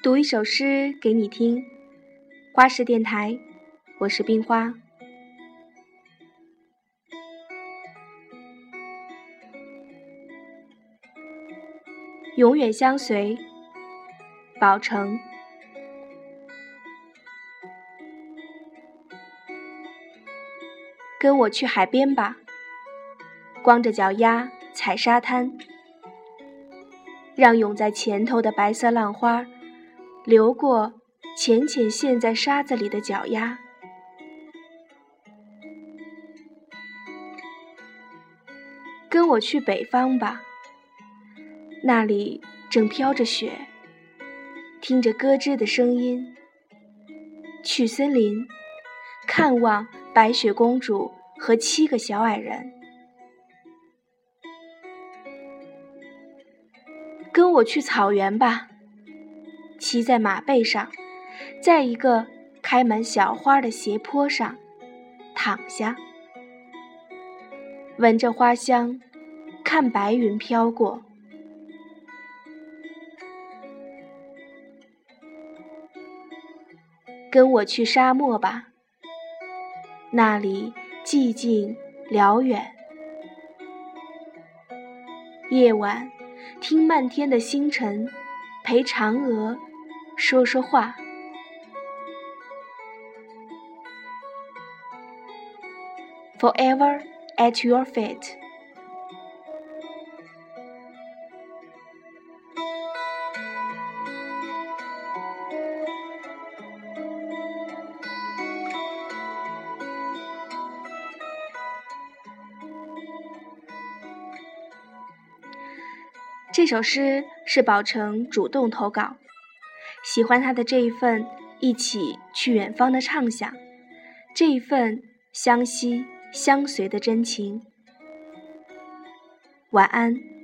读一首诗给你听，花式电台，我是冰花。永远相随，宝成。跟我去海边吧，光着脚丫踩沙滩，让涌在前头的白色浪花流过浅浅陷在沙子里的脚丫。跟我去北方吧。那里正飘着雪，听着咯吱的声音。去森林，看望白雪公主和七个小矮人。跟我去草原吧，骑在马背上，在一个开满小花的斜坡上躺下，闻着花香，看白云飘过。跟我去沙漠吧，那里寂静辽远。夜晚，听漫天的星辰，陪嫦娥说说话。Forever at your feet。这首诗是宝成主动投稿，喜欢他的这一份一起去远方的畅想，这一份相惜相随的真情。晚安。